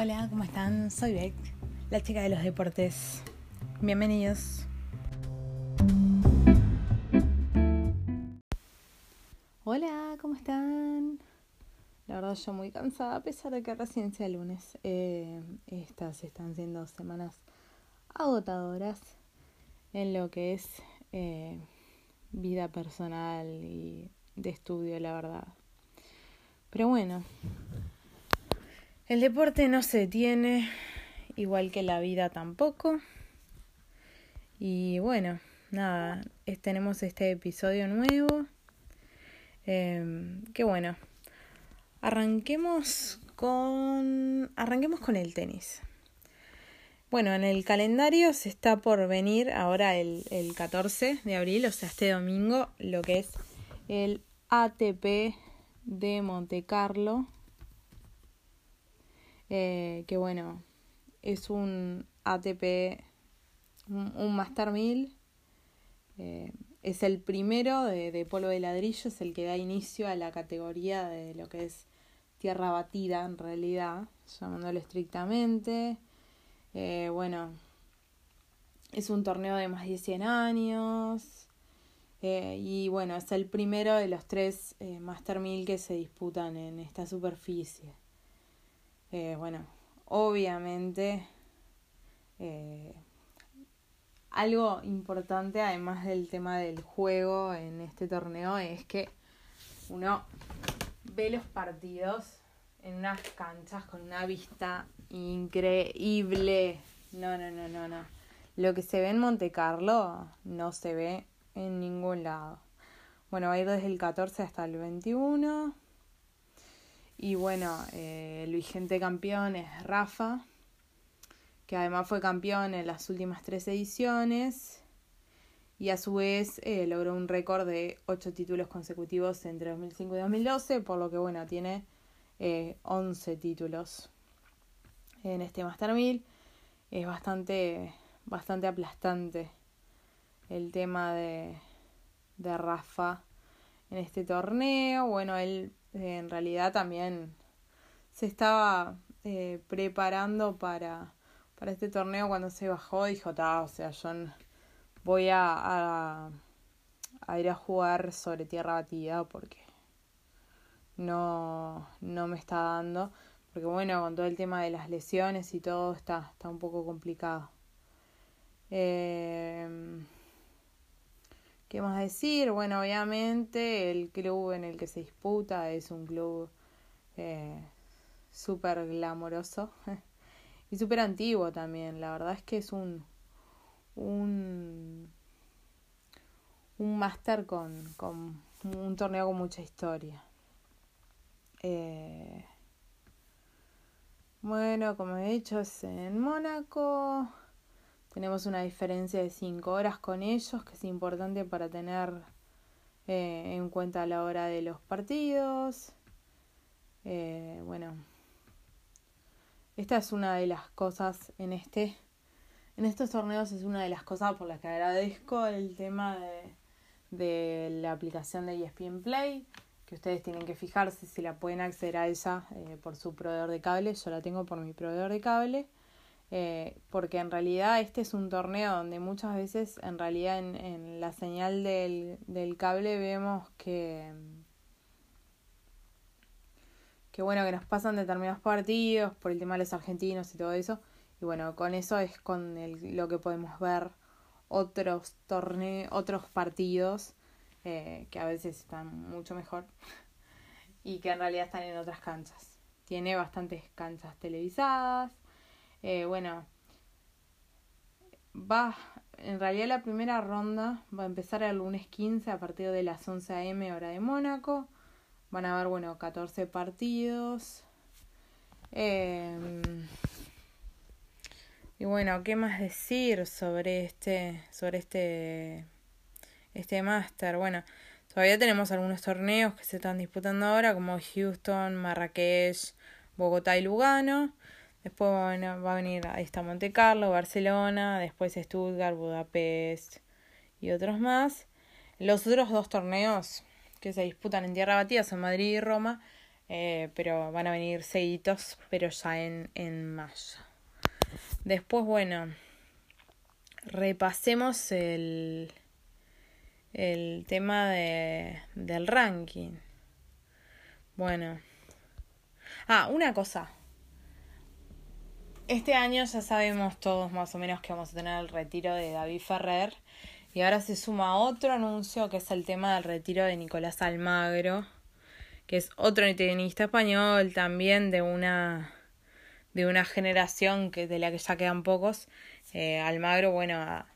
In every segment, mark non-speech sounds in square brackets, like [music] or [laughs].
Hola, ¿cómo están? Soy Beck, la chica de los deportes. Bienvenidos. Hola, ¿cómo están? La verdad yo muy cansada, a pesar de que recién sea lunes. Eh, estas están siendo semanas agotadoras en lo que es eh, vida personal y de estudio, la verdad. Pero bueno, el deporte no se detiene, igual que la vida tampoco. Y bueno, nada, tenemos este episodio nuevo. Eh, qué bueno. Arranquemos con. Arranquemos con el tenis. Bueno, en el calendario se está por venir ahora el, el 14 de abril, o sea, este domingo, lo que es el ATP de Monte Carlo. Eh, que bueno, es un ATP, un, Master 1000. Eh, es el primero de, de polvo de ladrillo, es el que da inicio a la categoría de lo que es tierra batida en realidad, llamándolo estrictamente. Eh, bueno, es un torneo de más de 100 años. Y bueno, es el primero de los tres Master 1000 que se disputan en esta superficie. Eh, bueno, obviamente algo importante además del tema del juego en este torneo es que uno ve los partidos en unas canchas con una vista increíble. No, no, no, no, no. Lo que se ve en Monte Carlo no se ve en ningún lado. Bueno, va a ir desde el 14 hasta el 21. Y bueno, eh, el vigente campeón es Rafa, que además fue campeón en las últimas tres ediciones. Y a su vez eh, logró un récord de ocho títulos consecutivos entre 2005 y 2012, por lo que bueno, tiene eh, 11 títulos en este Master 1000. Es bastante, bastante aplastante el tema de, de Rafa en este torneo. Bueno, él eh, en realidad también se estaba eh, preparando para, para este torneo cuando se bajó. Dijo, ta, o sea, yo voy a, a, ir a jugar sobre tierra batida porque no, no me está dando. Porque bueno, con todo el tema de las lesiones y todo está, está un poco complicado. Eh, ¿Qué más decir? Bueno, obviamente el club en el que se disputa es un club eh, súper glamoroso [laughs] y súper antiguo también. La verdad es que es un, un, un máster con, con un torneo con mucha historia. Eh, bueno, como he dicho, es en Mónaco. Tenemos una diferencia de 5 horas con ellos, que es importante para tener eh, en cuenta a la hora de los partidos. Eh, bueno, esta es una de las cosas en este, en estos torneos es una de las cosas por las que agradezco el tema de, de la aplicación de ESPN Play, que ustedes tienen que fijarse si la pueden acceder a ella eh, por su proveedor de cable. Yo la tengo por mi proveedor de cable. Eh, porque en realidad este es un torneo donde muchas veces en realidad en, en la señal del, del, cable vemos que que bueno que nos pasan determinados partidos por el tema de los argentinos y todo eso. Y bueno con eso es con el, lo que podemos ver otros torneos otros partidos eh, que a veces están mucho mejor [laughs] y que en realidad están en otras canchas. Tiene bastantes canchas televisadas eh, bueno, va, en realidad la primera ronda va a empezar el lunes 15 a partir de las 11 a.m. hora de Mónaco. Van a haber, bueno, 14 partidos. Eh, y bueno, ¿qué más decir sobre este, sobre este, este máster? Bueno, todavía tenemos algunos torneos que se están disputando ahora, como Houston, Marrakech, Bogotá y Lugano. Después va a venir, ahí está Monte Carlo, Barcelona, después Stuttgart, Budapest y otros más. Los otros dos torneos que se disputan en tierra batida son Madrid y Roma. Eh, pero van a venir seguidos, pero ya en, en mayo. Después, bueno, repasemos el, el tema de, del ranking. Bueno. Ah, una cosa. Este año ya sabemos todos más o menos que vamos a tener el retiro de David Ferrer. Y ahora se suma otro anuncio que es el tema del retiro de Nicolás Almagro, que es otro tenista español también de una de una generación que de la que ya quedan pocos. Eh, Almagro, bueno, a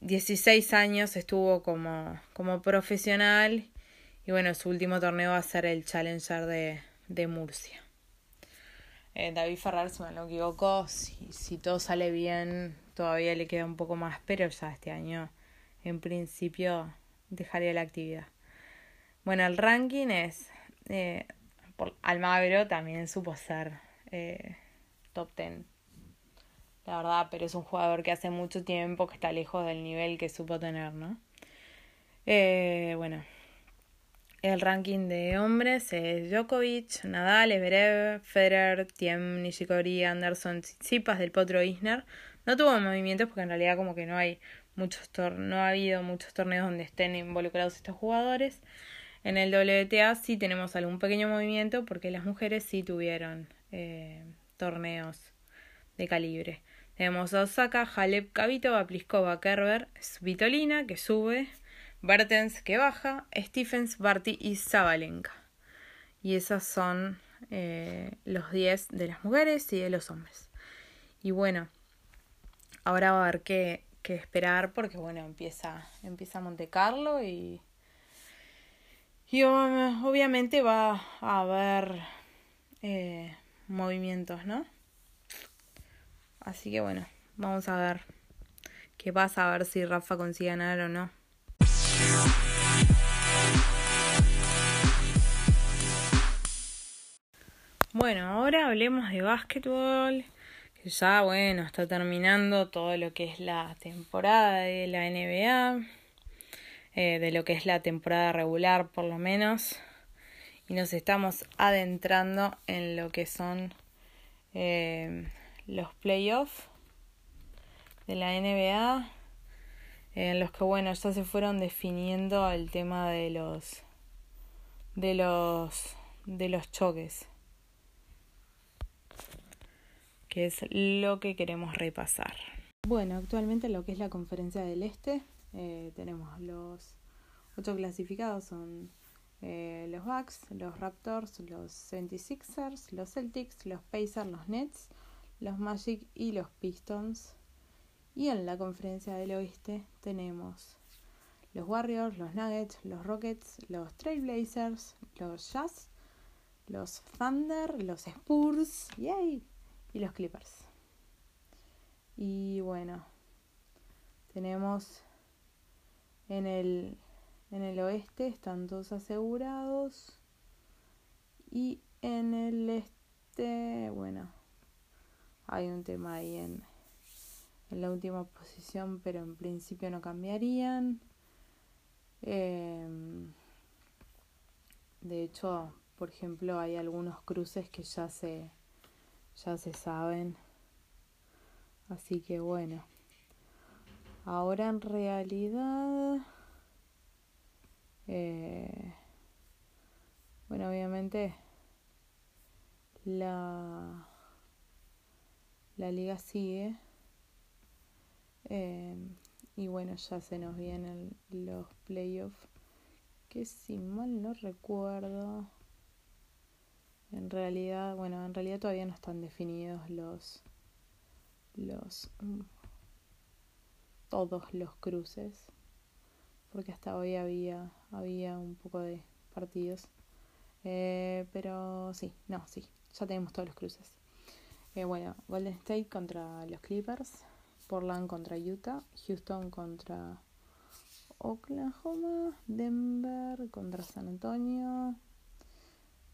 16 años estuvo como, como profesional y bueno, su último torneo va a ser el Challenger de, de Murcia. Eh, David Ferrer, si me lo equivoco, si, si todo sale bien, todavía le queda un poco más, pero ya este año, en principio, dejaría la actividad. Bueno, el ranking es. Eh, por Almagro también supo ser eh, top 10. La verdad, pero es un jugador que hace mucho tiempo que está lejos del nivel que supo tener, ¿no? Eh, bueno, el ranking de hombres es Djokovic, Nadal, Everev, Federer, Tiem, Nishikori, Anderson, Tsitsipas del Potro Isner. No tuvo movimientos porque en realidad como que no hay muchos no ha habido muchos torneos donde estén involucrados estos jugadores. En el WTA sí tenemos algún pequeño movimiento porque las mujeres sí tuvieron eh, torneos de calibre. Tenemos a Osaka, Halep, Kavitova, Pliskova, Kerber, Svitolina que sube, Bertens que baja, Stephens, Barty y Zabalenka. Y esos son eh, los 10 de las mujeres y de los hombres. Y bueno, ahora va a haber que, que esperar porque bueno, empieza, empieza Monte Carlo y, y obviamente va a haber eh, movimientos, ¿no? Así que bueno, vamos a ver qué pasa, a ver si Rafa consigue ganar o no. Bueno, ahora hablemos de básquetbol, que ya bueno, está terminando todo lo que es la temporada de la NBA, eh, de lo que es la temporada regular por lo menos, y nos estamos adentrando en lo que son eh, los playoffs de la NBA en los que bueno ya se fueron definiendo el tema de los de los de los choques que es lo que queremos repasar bueno actualmente lo que es la conferencia del este eh, tenemos los ocho clasificados son eh, los Bucks, los Raptors, los 76ers, los Celtics, los Pacers, los Nets, los Magic y los Pistons. Y en la conferencia del oeste tenemos los Warriors, los Nuggets, los Rockets, los Trailblazers, los Jazz, los Thunder, los Spurs y los Clippers. Y bueno, tenemos en el, en el oeste, están todos asegurados. Y en el este, bueno, hay un tema ahí en, en la última posición, pero en principio no cambiarían. Em, de hecho, por ejemplo, hay algunos cruces que ya se ya se saben. Así que bueno. Ahora en realidad eh, bueno, obviamente la la liga sigue. Eh, y bueno, ya se nos vienen los playoffs. Que si mal no recuerdo. Realidad, bueno, en realidad todavía no están definidos los. los. Mm, todos los cruces. Porque hasta hoy había. había un poco de partidos. Eh, pero sí, no, sí, ya tenemos todos los cruces. Eh, bueno, Golden State contra los Clippers, Portland contra Utah, Houston contra Oklahoma, Denver contra San Antonio,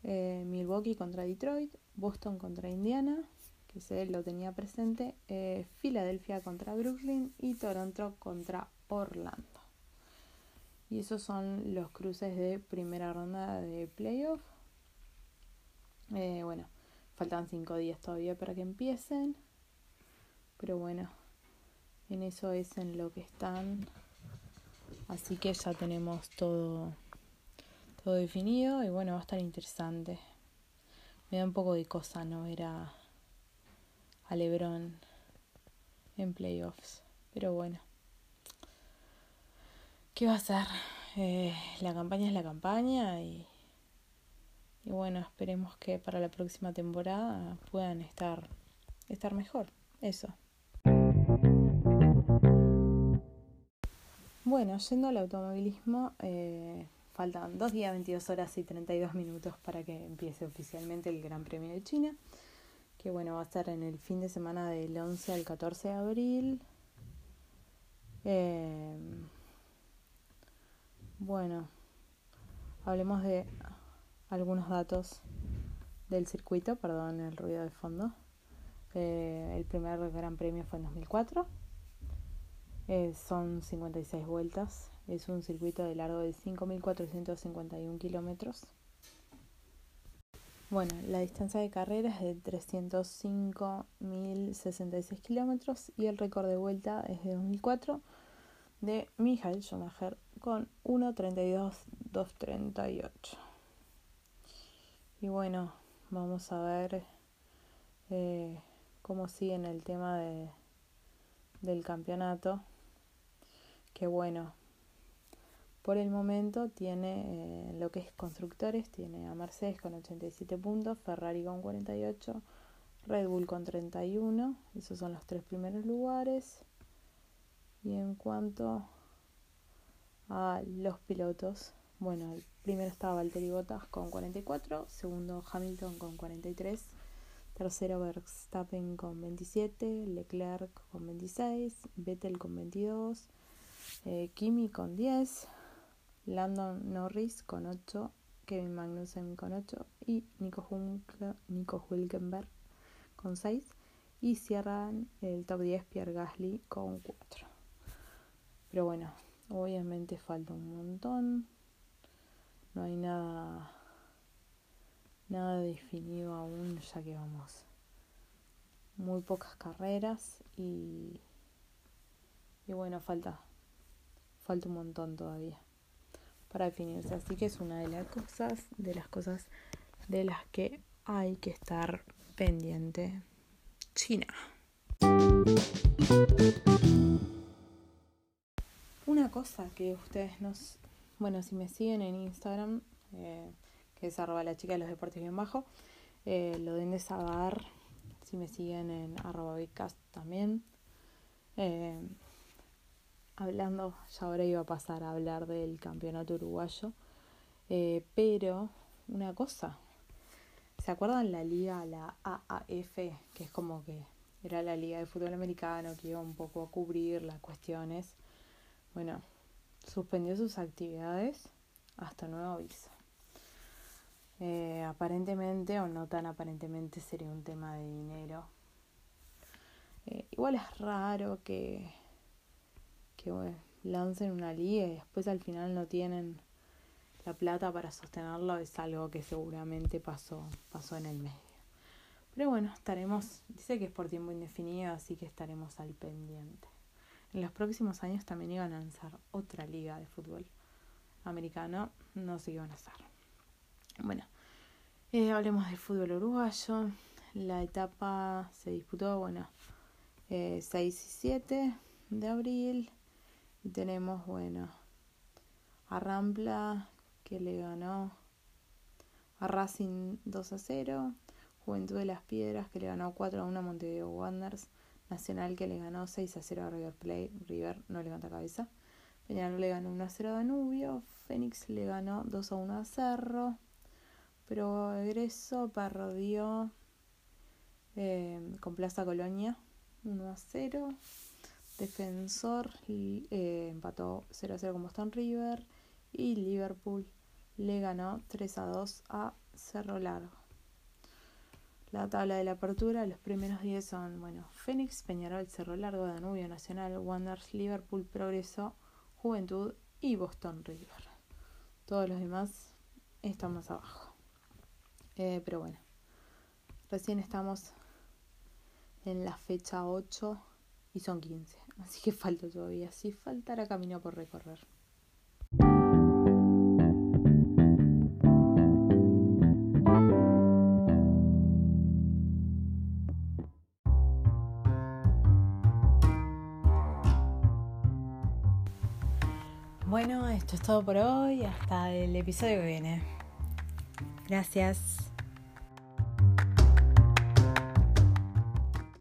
eh, Milwaukee contra Detroit, Boston contra Indiana, que se lo tenía presente, eh, Filadelfia contra Brooklyn y Toronto contra Orlando. Y esos son los cruces de primera ronda de playoff. Eh, bueno, faltan cinco días todavía para que empiecen. Pero bueno, en eso es en lo que están. Así que ya tenemos todo, todo definido y bueno, va a estar interesante. Me da un poco de cosa no ver a, Lebron en playoffs. Pero bueno. ¿Qué va a ser? Eh, la campaña es la campaña y, y bueno, esperemos que para la próxima temporada puedan estar, estar mejor. Eso. Bueno, yendo al automovilismo, eh, faltan 2 días, 22 horas y 32 minutos para que empiece oficialmente el Gran Premio de China, que bueno, va a estar en el fin de semana del 11 al 14 de abril. Eh, bueno, hablemos de algunos datos del circuito, perdón el ruido de fondo. Eh, el primer Gran Premio fue en 2004 eh, son 56 vueltas. Es un circuito de largo de 5.451 kilómetros. Bueno, la distancia de carrera es de 305.066 kilómetros y el récord de vuelta es de 2004 de Michael Schumacher con 1.32.238. Y bueno, vamos a ver eh, cómo sigue en el tema de, del campeonato que bueno, por el momento tiene eh, lo que es constructores, tiene a Mercedes con 87 puntos, Ferrari con 48, Red Bull con 31, esos son los tres primeros lugares. Y en cuanto a los pilotos, bueno, el primero estaba Valtteri Bottas con 44, segundo Hamilton con 43, tercero Verstappen con 27, Leclerc con 26, Vettel con 22, eh, Kimi con 10, Landon Norris con 8, Kevin Magnussen con 8 y Nico, Nico Hulkenberg con 6 y cierran el top 10 Pierre Gasly con 4. Pero bueno, obviamente falta un montón. No hay nada nada definido aún, ya que vamos muy pocas carreras y y bueno, falta falta un montón todavía para definirse. Así que es una de las cosas, de las cosas de las que hay que estar pendiente. China. Una cosa que ustedes nos, bueno, si me siguen en Instagram, eh, que es arroba la chica de los deportes bien bajo, eh, lo den de saber, si me siguen en arroba también. Eh, hablando, ya ahora iba a pasar a hablar del campeonato uruguayo, eh, pero una cosa, ¿se acuerdan la liga, la AAF, que es como que era la liga de fútbol americano que iba un poco a cubrir las cuestiones? Bueno, suspendió sus actividades hasta nuevo aviso. Eh, aparentemente o no tan aparentemente sería un tema de dinero. Eh, igual es raro que que lancen una liga y después al final no tienen la plata para sostenerlo es algo que seguramente pasó, pasó en el medio. Pero bueno, estaremos, dice que es por tiempo indefinido, así que estaremos al pendiente. En los próximos años también iban a lanzar otra liga de fútbol americano, no sé qué a hacer. Bueno, eh, hablemos del fútbol uruguayo. La etapa se disputó, bueno, eh, 6 y 7 de abril. Y tenemos, bueno, a Rampla que le ganó a Racing 2 a 0. Juventud de las Piedras que le ganó 4 a 1 a Montevideo Wanderers. Nacional que le ganó 6 a 0 a River Plate. River no levanta cabeza. Peñarol le ganó 1 a 0 a Danubio. Fénix le ganó 2 a 1 a Cerro. Progreso perdió eh, con Plaza Colonia 1 a 0. Defensor eh, empató 0 a 0 con Boston River y Liverpool le ganó 3 a 2 a Cerro Largo. La tabla de la apertura, los primeros 10 son, bueno, Fénix, Peñarol, Cerro Largo, Danubio Nacional, Wanderers, Liverpool, Progreso, Juventud y Boston River. Todos los demás están más abajo. Eh, pero bueno, Recién estamos en la fecha 8 y son 15. Así que falta todavía. Sí, faltará camino por recorrer. Bueno, esto es todo por hoy. Hasta el episodio que viene. Gracias.